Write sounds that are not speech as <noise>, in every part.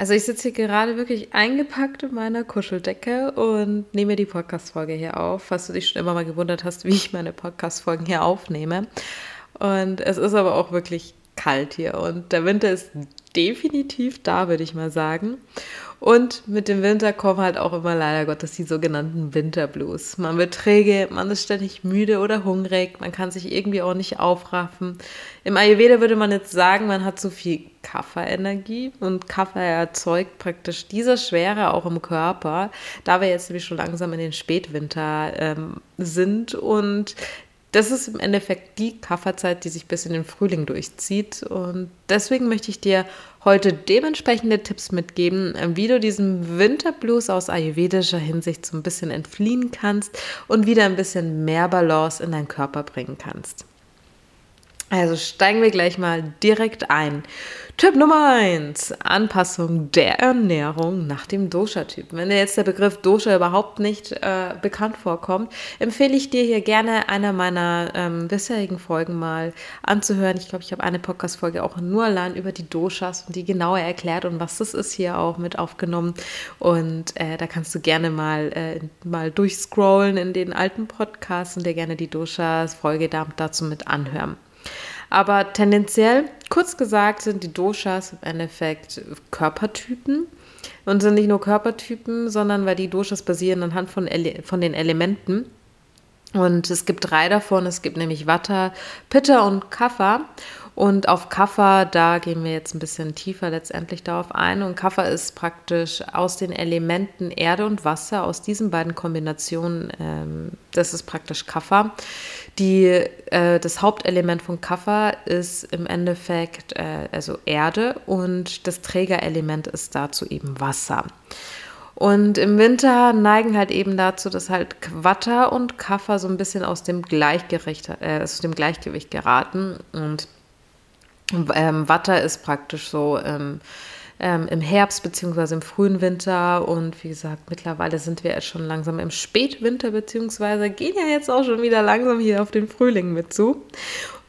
Also ich sitze hier gerade wirklich eingepackt in meiner Kuscheldecke und nehme die Podcast-Folge hier auf, falls du dich schon immer mal gewundert hast, wie ich meine Podcast-Folgen hier aufnehme. Und es ist aber auch wirklich kalt hier und der Winter ist definitiv da, würde ich mal sagen. Und mit dem Winter kommen halt auch immer leider Gottes die sogenannten Winterblues. Man wird träge, man ist ständig müde oder hungrig, man kann sich irgendwie auch nicht aufraffen. Im Ayurveda würde man jetzt sagen, man hat zu viel Kapha-Energie und Kapha erzeugt praktisch diese Schwere auch im Körper, da wir jetzt nämlich schon langsam in den Spätwinter ähm, sind und das ist im Endeffekt die Kafferzeit, die sich bis in den Frühling durchzieht. Und deswegen möchte ich dir heute dementsprechende Tipps mitgeben, wie du diesem Winterblues aus ayurvedischer Hinsicht so ein bisschen entfliehen kannst und wieder ein bisschen mehr Balance in deinen Körper bringen kannst. Also steigen wir gleich mal direkt ein. Tipp Nummer 1, Anpassung der Ernährung nach dem Dosha-Typ. Wenn dir jetzt der Begriff Dosha überhaupt nicht äh, bekannt vorkommt, empfehle ich dir hier gerne eine meiner ähm, bisherigen Folgen mal anzuhören. Ich glaube, ich habe eine Podcast-Folge auch nur allein über die Doshas und die genauer erklärt und was das ist hier auch mit aufgenommen. Und äh, da kannst du gerne mal, äh, mal durchscrollen in den alten Podcasts und dir gerne die Doshas-Folge dazu mit anhören. Aber tendenziell, kurz gesagt, sind die Doshas im Endeffekt Körpertypen. Und sind nicht nur Körpertypen, sondern weil die Doshas basieren anhand von, Ele von den Elementen. Und es gibt drei davon. Es gibt nämlich Vata, Pitta und Kapha. Und auf Kaffer, da gehen wir jetzt ein bisschen tiefer letztendlich darauf ein. Und Kaffer ist praktisch aus den Elementen Erde und Wasser, aus diesen beiden Kombinationen, ähm, das ist praktisch Kaffer. Die, äh, das Hauptelement von Kaffer ist im Endeffekt äh, also Erde und das Trägerelement ist dazu eben Wasser. Und im Winter neigen halt eben dazu, dass halt Quatter und Kaffer so ein bisschen aus dem, Gleichgewicht, äh, aus dem Gleichgewicht geraten. Und ähm, Watter ist praktisch so ähm, ähm, im Herbst beziehungsweise im frühen Winter und wie gesagt, mittlerweile sind wir jetzt schon langsam im Spätwinter beziehungsweise gehen ja jetzt auch schon wieder langsam hier auf den Frühling mit zu.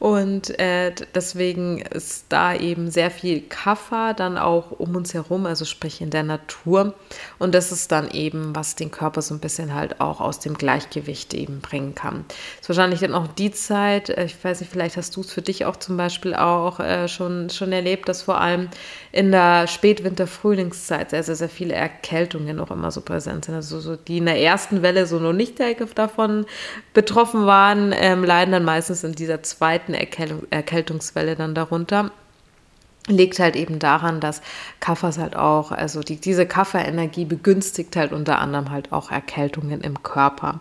Und äh, deswegen ist da eben sehr viel Kaffer dann auch um uns herum, also sprich in der Natur. Und das ist dann eben, was den Körper so ein bisschen halt auch aus dem Gleichgewicht eben bringen kann. Ist wahrscheinlich dann auch die Zeit, äh, ich weiß nicht, vielleicht hast du es für dich auch zum Beispiel auch äh, schon, schon erlebt, dass vor allem in der Spätwinter-Frühlingszeit sehr, sehr, sehr viele Erkältungen noch immer so präsent sind. Also so, die in der ersten Welle so noch nicht davon betroffen waren, ähm, leiden dann meistens in dieser zweiten zweiten Erkältungswelle dann darunter liegt halt eben daran, dass Kaffers halt auch, also die, diese Kafferenergie begünstigt halt unter anderem halt auch Erkältungen im Körper.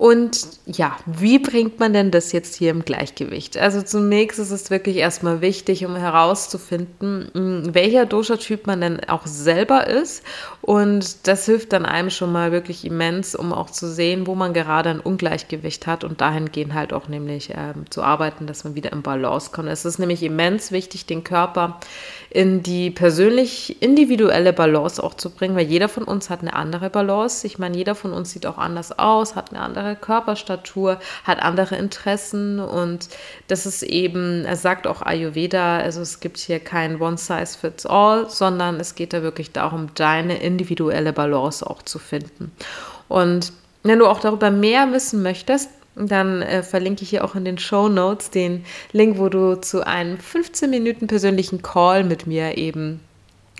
Und ja, wie bringt man denn das jetzt hier im Gleichgewicht? Also zunächst ist es wirklich erstmal wichtig, um herauszufinden, hm, welcher Dosha-Typ man denn auch selber ist. Und das hilft dann einem schon mal wirklich immens, um auch zu sehen, wo man gerade ein Ungleichgewicht hat und dahingehend halt auch nämlich ähm, zu arbeiten, dass man wieder im Balance kommt. Es ist nämlich immens wichtig, den Körper in die persönlich individuelle Balance auch zu bringen, weil jeder von uns hat eine andere Balance. Ich meine, jeder von uns sieht auch anders aus, hat eine andere Körperstatur, hat andere Interessen und das ist eben, er sagt auch Ayurveda, also es gibt hier kein One Size Fits All, sondern es geht da wirklich darum, deine individuelle Balance auch zu finden. Und wenn du auch darüber mehr wissen möchtest, dann äh, verlinke ich hier auch in den Show Notes den Link, wo du zu einem 15 Minuten persönlichen Call mit mir eben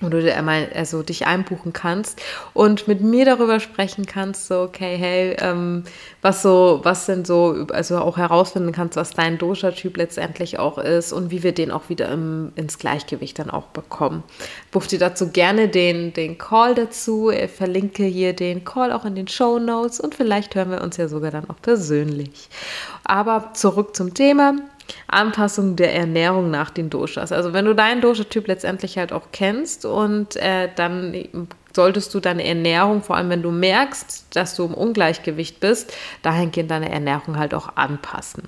wo du einmal also dich einbuchen kannst und mit mir darüber sprechen kannst, so okay, hey, ähm, was so, was denn so, also auch herausfinden kannst, was dein Dosha-Typ letztendlich auch ist und wie wir den auch wieder im, ins Gleichgewicht dann auch bekommen. Buch dir dazu gerne den, den Call dazu, ich verlinke hier den Call auch in den Show Notes und vielleicht hören wir uns ja sogar dann auch persönlich. Aber zurück zum Thema. Anpassung der Ernährung nach den Doshas. Also wenn du deinen Dosha-Typ letztendlich halt auch kennst und äh, dann solltest du deine Ernährung, vor allem wenn du merkst, dass du im Ungleichgewicht bist, dahingehend deine Ernährung halt auch anpassen.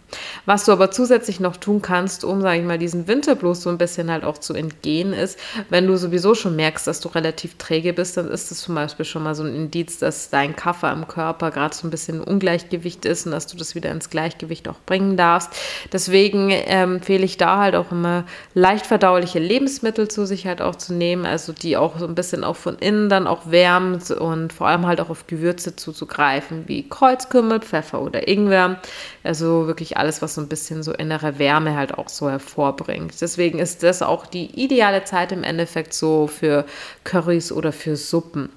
Was du aber zusätzlich noch tun kannst, um, sage ich mal, diesen Winterblues so ein bisschen halt auch zu entgehen, ist, wenn du sowieso schon merkst, dass du relativ träge bist, dann ist das zum Beispiel schon mal so ein Indiz, dass dein Kaffer im Körper gerade so ein bisschen Ungleichgewicht ist und dass du das wieder ins Gleichgewicht auch bringen darfst. Deswegen ähm, empfehle ich da halt auch immer leicht verdauliche Lebensmittel zu sich halt auch zu nehmen, also die auch so ein bisschen auch von innen dann auch wärmt und vor allem halt auch auf Gewürze zuzugreifen, wie Kreuzkümmel, Pfeffer oder Ingwer. Also wirklich alles, was so ein bisschen so innere Wärme halt auch so hervorbringt. Deswegen ist das auch die ideale Zeit im Endeffekt so für Currys oder für Suppen.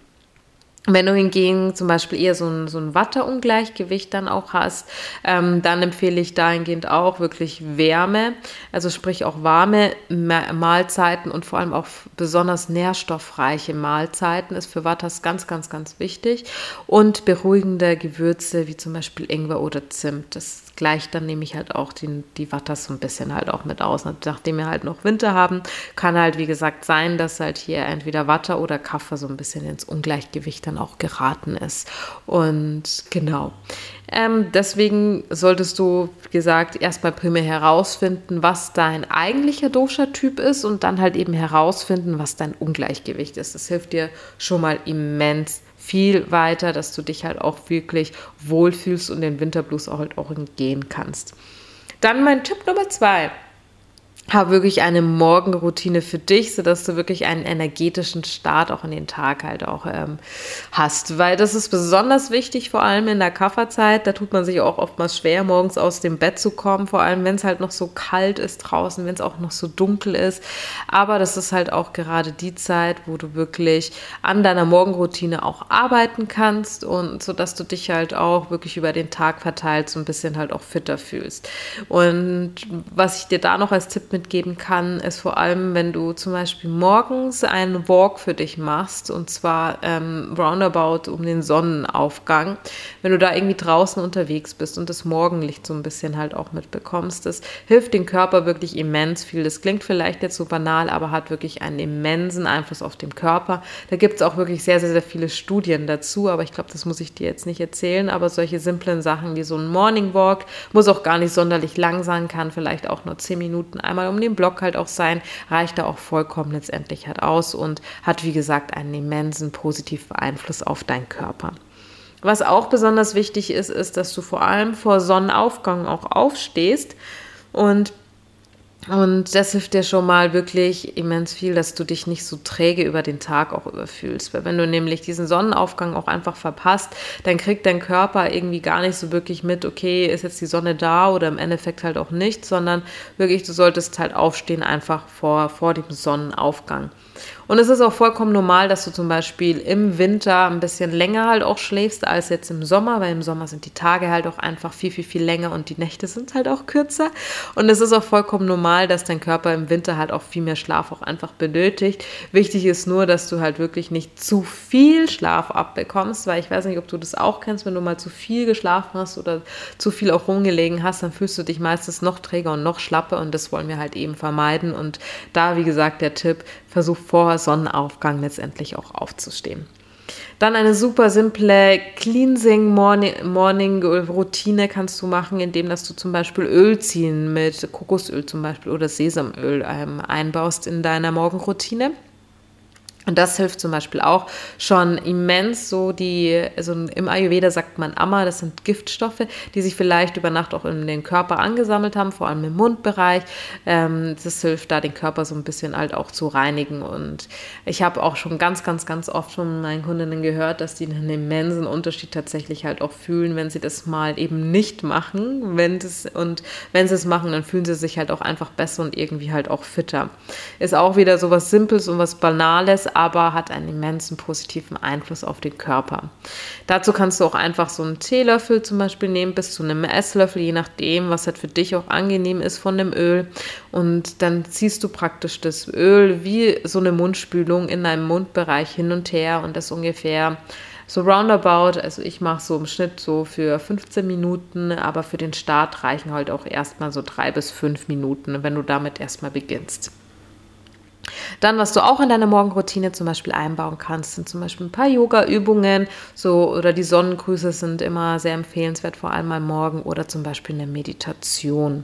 Wenn du hingegen zum Beispiel eher so ein, so ein Watteungleichgewicht dann auch hast, ähm, dann empfehle ich dahingehend auch wirklich Wärme, also sprich auch warme Mahlzeiten und vor allem auch besonders nährstoffreiche Mahlzeiten ist für Wattas ganz, ganz, ganz wichtig und beruhigende Gewürze wie zum Beispiel Ingwer oder Zimt. Das gleicht dann nehme ich halt auch die, die Wattas so ein bisschen halt auch mit aus. Nachdem wir halt noch Winter haben, kann halt wie gesagt sein, dass halt hier entweder Watte oder Kaffee so ein bisschen ins Ungleichgewicht dann auch geraten ist. Und genau. Ähm, deswegen solltest du, wie gesagt, erstmal primär herausfinden, was dein eigentlicher Dosha-Typ ist und dann halt eben herausfinden, was dein Ungleichgewicht ist. Das hilft dir schon mal immens viel weiter, dass du dich halt auch wirklich wohlfühlst und den Winterblues auch halt auch entgehen kannst. Dann mein Tipp Nummer zwei habe wirklich eine Morgenroutine für dich, sodass du wirklich einen energetischen Start auch in den Tag halt auch ähm, hast. Weil das ist besonders wichtig, vor allem in der Kafferzeit. Da tut man sich auch oftmals schwer, morgens aus dem Bett zu kommen, vor allem wenn es halt noch so kalt ist draußen, wenn es auch noch so dunkel ist. Aber das ist halt auch gerade die Zeit, wo du wirklich an deiner Morgenroutine auch arbeiten kannst und so dass du dich halt auch wirklich über den Tag verteilt so ein bisschen halt auch fitter fühlst. Und was ich dir da noch als Tipp mitgeben kann, ist vor allem, wenn du zum Beispiel morgens einen Walk für dich machst, und zwar ähm, roundabout um den Sonnenaufgang. Wenn du da irgendwie draußen unterwegs bist und das Morgenlicht so ein bisschen halt auch mitbekommst, das hilft dem Körper wirklich immens viel. Das klingt vielleicht jetzt so banal, aber hat wirklich einen immensen Einfluss auf den Körper. Da gibt es auch wirklich sehr, sehr, sehr viele Studien dazu, aber ich glaube, das muss ich dir jetzt nicht erzählen. Aber solche simplen Sachen wie so ein Morning Walk muss auch gar nicht sonderlich lang sein, kann vielleicht auch nur zehn Minuten einmal mal um den Block halt auch sein, reicht da auch vollkommen letztendlich halt aus und hat, wie gesagt, einen immensen positiven Einfluss auf deinen Körper. Was auch besonders wichtig ist, ist, dass du vor allem vor Sonnenaufgang auch aufstehst und und das hilft dir schon mal wirklich immens viel, dass du dich nicht so träge über den Tag auch überfühlst. Weil wenn du nämlich diesen Sonnenaufgang auch einfach verpasst, dann kriegt dein Körper irgendwie gar nicht so wirklich mit, okay, ist jetzt die Sonne da oder im Endeffekt halt auch nicht, sondern wirklich, du solltest halt aufstehen einfach vor, vor dem Sonnenaufgang. Und es ist auch vollkommen normal, dass du zum Beispiel im Winter ein bisschen länger halt auch schläfst als jetzt im Sommer, weil im Sommer sind die Tage halt auch einfach viel, viel, viel länger und die Nächte sind halt auch kürzer. Und es ist auch vollkommen normal, dass dein Körper im Winter halt auch viel mehr Schlaf auch einfach benötigt. Wichtig ist nur, dass du halt wirklich nicht zu viel Schlaf abbekommst, weil ich weiß nicht, ob du das auch kennst, wenn du mal zu viel geschlafen hast oder zu viel auch rumgelegen hast, dann fühlst du dich meistens noch träger und noch schlapper und das wollen wir halt eben vermeiden. Und da, wie gesagt, der Tipp, versuch vor Sonnenaufgang letztendlich auch aufzustehen. Dann eine super simple Cleansing Morning, Routine kannst du machen, indem dass du zum Beispiel Öl ziehen mit Kokosöl zum Beispiel oder Sesamöl ähm, einbaust in deiner Morgenroutine. Und das hilft zum Beispiel auch schon immens, so die, also im Ayurveda sagt man Amma, das sind Giftstoffe, die sich vielleicht über Nacht auch in den Körper angesammelt haben, vor allem im Mundbereich. Ähm, das hilft da, den Körper so ein bisschen halt auch zu reinigen. Und ich habe auch schon ganz, ganz, ganz oft von meinen Kundinnen gehört, dass die einen immensen Unterschied tatsächlich halt auch fühlen, wenn sie das mal eben nicht machen. Wenn das, und wenn sie es machen, dann fühlen sie sich halt auch einfach besser und irgendwie halt auch fitter. Ist auch wieder so was Simples und was Banales, aber hat einen immensen positiven Einfluss auf den Körper. Dazu kannst du auch einfach so einen Teelöffel zum Beispiel nehmen, bis zu einem Esslöffel, je nachdem, was halt für dich auch angenehm ist von dem Öl. Und dann ziehst du praktisch das Öl wie so eine Mundspülung in deinem Mundbereich hin und her und das ungefähr so roundabout, also ich mache so im Schnitt so für 15 Minuten, aber für den Start reichen halt auch erstmal so drei bis fünf Minuten, wenn du damit erstmal beginnst. Dann, was du auch in deine Morgenroutine zum Beispiel einbauen kannst, sind zum Beispiel ein paar Yoga-Übungen, so oder die Sonnengrüße sind immer sehr empfehlenswert, vor allem am Morgen oder zum Beispiel eine Meditation.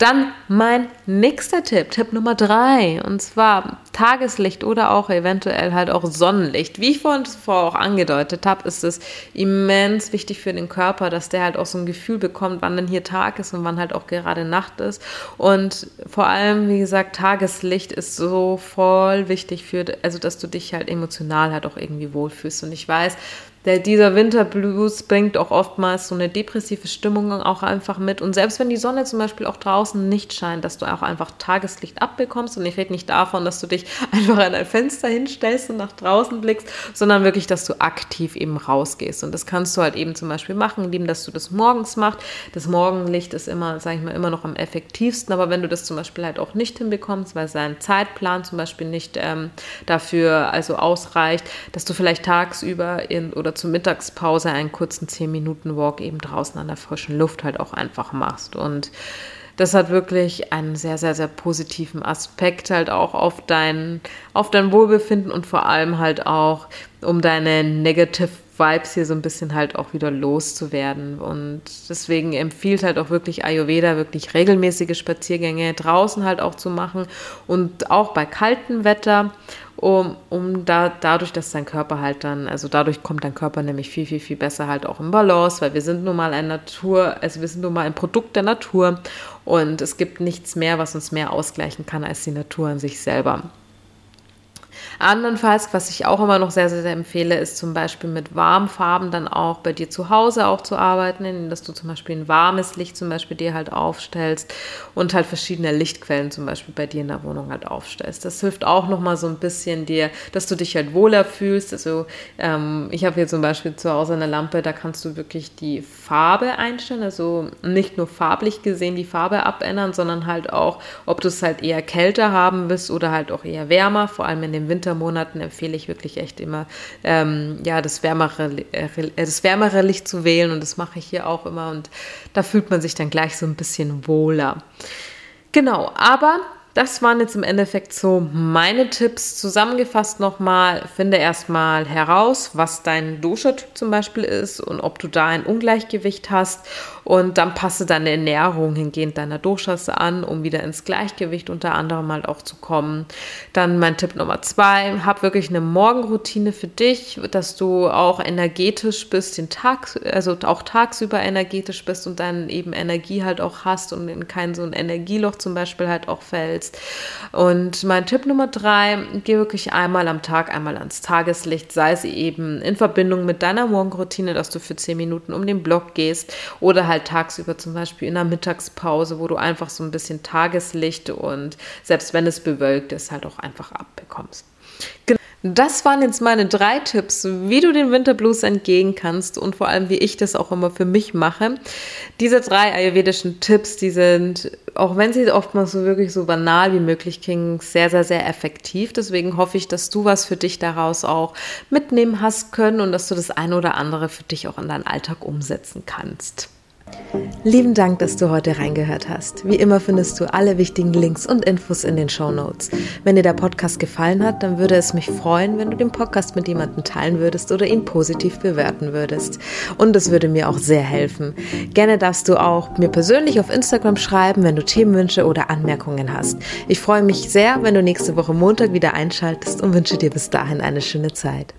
Dann mein nächster Tipp, Tipp Nummer drei, und zwar Tageslicht oder auch eventuell halt auch Sonnenlicht. Wie ich vorhin zuvor auch angedeutet habe, ist es immens wichtig für den Körper, dass der halt auch so ein Gefühl bekommt, wann denn hier Tag ist und wann halt auch gerade Nacht ist. Und vor allem, wie gesagt, Tageslicht ist so voll wichtig für, also dass du dich halt emotional halt auch irgendwie wohlfühlst. Und ich weiß, der, dieser Winterblues bringt auch oftmals so eine depressive Stimmung auch einfach mit. Und selbst wenn die Sonne zum Beispiel auch draußen nicht scheint, dass du auch einfach Tageslicht abbekommst. Und ich rede nicht davon, dass du dich <laughs> einfach an ein Fenster hinstellst und nach draußen blickst, sondern wirklich, dass du aktiv eben rausgehst. Und das kannst du halt eben zum Beispiel machen, indem dass du das morgens machst. Das Morgenlicht ist immer, sage ich mal, immer noch am effektivsten. Aber wenn du das zum Beispiel halt auch nicht hinbekommst, weil sein Zeitplan zum Beispiel nicht ähm, dafür also ausreicht, dass du vielleicht tagsüber in oder oder zur Mittagspause einen kurzen 10-Minuten-Walk eben draußen an der frischen Luft halt auch einfach machst. Und das hat wirklich einen sehr, sehr, sehr positiven Aspekt halt auch auf dein, auf dein Wohlbefinden und vor allem halt auch, um deine Negative Vibes hier so ein bisschen halt auch wieder loszuwerden. Und deswegen empfiehlt halt auch wirklich Ayurveda wirklich regelmäßige Spaziergänge draußen halt auch zu machen und auch bei kaltem Wetter um, um da, dadurch, dass dein Körper halt dann, also dadurch kommt dein Körper nämlich viel, viel, viel besser halt auch im Balance, weil wir sind nun mal ein Natur, also wir sind nun mal ein Produkt der Natur und es gibt nichts mehr, was uns mehr ausgleichen kann als die Natur an sich selber. Andernfalls, was ich auch immer noch sehr, sehr, sehr empfehle, ist zum Beispiel mit warmen Farben dann auch bei dir zu Hause auch zu arbeiten, dass du zum Beispiel ein warmes Licht zum Beispiel dir halt aufstellst und halt verschiedene Lichtquellen zum Beispiel bei dir in der Wohnung halt aufstellst. Das hilft auch nochmal so ein bisschen dir, dass du dich halt wohler fühlst. Also ähm, ich habe hier zum Beispiel zu Hause eine Lampe, da kannst du wirklich die Farbe einstellen, also nicht nur farblich gesehen die Farbe abändern, sondern halt auch, ob du es halt eher kälter haben willst oder halt auch eher wärmer, vor allem in den Winter Wintermonaten empfehle ich wirklich echt immer, ähm, ja, das wärmere, äh, das wärmere Licht zu wählen und das mache ich hier auch immer und da fühlt man sich dann gleich so ein bisschen wohler. Genau, aber das waren jetzt im Endeffekt so meine Tipps. Zusammengefasst nochmal, finde erstmal heraus, was dein Dosha-Typ zum Beispiel ist und ob du da ein Ungleichgewicht hast. Und dann passe deine Ernährung hingehend deiner Doshas an, um wieder ins Gleichgewicht unter anderem mal auch zu kommen. Dann mein Tipp Nummer zwei, hab wirklich eine Morgenroutine für dich, dass du auch energetisch bist, den Tag, also auch tagsüber energetisch bist und dann eben Energie halt auch hast und in kein so ein Energieloch zum Beispiel halt auch fällt willst. Und mein Tipp Nummer drei, geh wirklich einmal am Tag, einmal ans Tageslicht, sei es eben in Verbindung mit deiner Morgenroutine, dass du für zehn Minuten um den Block gehst oder halt tagsüber zum Beispiel in der Mittagspause, wo du einfach so ein bisschen Tageslicht und selbst wenn es bewölkt ist, halt auch einfach abbekommst. Genau. Das waren jetzt meine drei Tipps, wie du den Winterblues entgehen kannst und vor allem, wie ich das auch immer für mich mache. Diese drei ayurvedischen Tipps, die sind, auch wenn sie oftmals so wirklich so banal wie möglich klingen, sehr, sehr, sehr effektiv. Deswegen hoffe ich, dass du was für dich daraus auch mitnehmen hast können und dass du das eine oder andere für dich auch in deinen Alltag umsetzen kannst. Lieben Dank, dass du heute reingehört hast. Wie immer findest du alle wichtigen Links und Infos in den Show Notes. Wenn dir der Podcast gefallen hat, dann würde es mich freuen, wenn du den Podcast mit jemandem teilen würdest oder ihn positiv bewerten würdest. Und es würde mir auch sehr helfen. Gerne darfst du auch mir persönlich auf Instagram schreiben, wenn du Themenwünsche oder Anmerkungen hast. Ich freue mich sehr, wenn du nächste Woche Montag wieder einschaltest und wünsche dir bis dahin eine schöne Zeit.